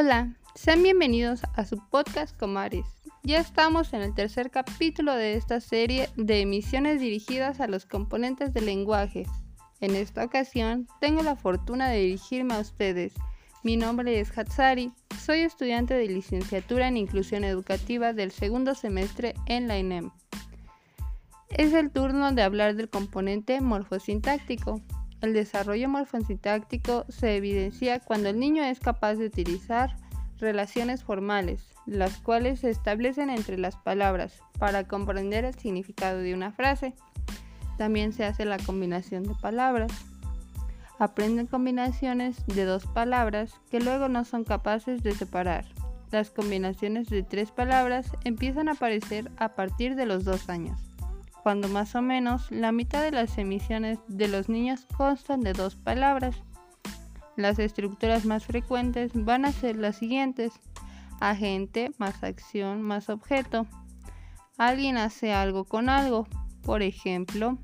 Hola, sean bienvenidos a su podcast Comares. Ya estamos en el tercer capítulo de esta serie de emisiones dirigidas a los componentes del lenguaje. En esta ocasión tengo la fortuna de dirigirme a ustedes. Mi nombre es Hatsari, soy estudiante de licenciatura en inclusión educativa del segundo semestre en la INEM. Es el turno de hablar del componente morfosintáctico, el desarrollo morfosintáctico se evidencia cuando el niño es capaz de utilizar relaciones formales, las cuales se establecen entre las palabras para comprender el significado de una frase. También se hace la combinación de palabras. Aprenden combinaciones de dos palabras que luego no son capaces de separar. Las combinaciones de tres palabras empiezan a aparecer a partir de los dos años cuando más o menos la mitad de las emisiones de los niños constan de dos palabras. Las estructuras más frecuentes van a ser las siguientes. Agente más acción más objeto. Alguien hace algo con algo. Por ejemplo,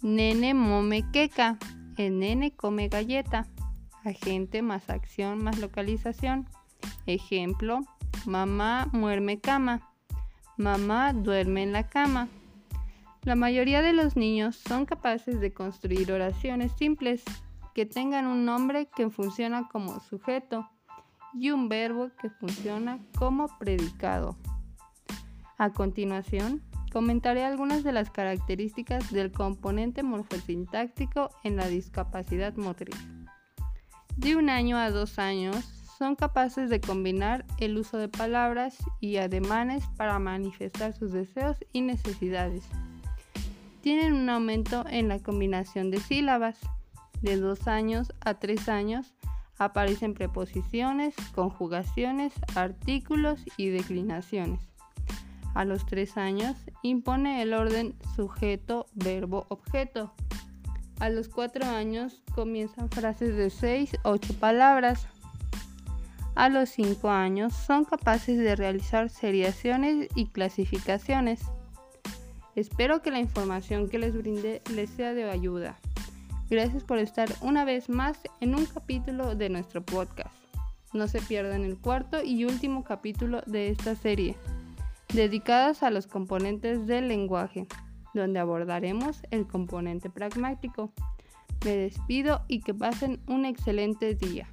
nene mome queca. El nene come galleta. Agente más acción más localización. Ejemplo, mamá muerme cama. Mamá duerme en la cama. La mayoría de los niños son capaces de construir oraciones simples que tengan un nombre que funciona como sujeto y un verbo que funciona como predicado. A continuación, comentaré algunas de las características del componente morfosintáctico en la discapacidad motriz. De un año a dos años, son capaces de combinar el uso de palabras y ademanes para manifestar sus deseos y necesidades tienen un aumento en la combinación de sílabas. De 2 años a 3 años aparecen preposiciones, conjugaciones, artículos y declinaciones. A los 3 años impone el orden sujeto, verbo, objeto. A los 4 años comienzan frases de 6, 8 palabras. A los 5 años son capaces de realizar seriaciones y clasificaciones. Espero que la información que les brinde les sea de ayuda. Gracias por estar una vez más en un capítulo de nuestro podcast. No se pierdan el cuarto y último capítulo de esta serie, dedicadas a los componentes del lenguaje, donde abordaremos el componente pragmático. Me despido y que pasen un excelente día.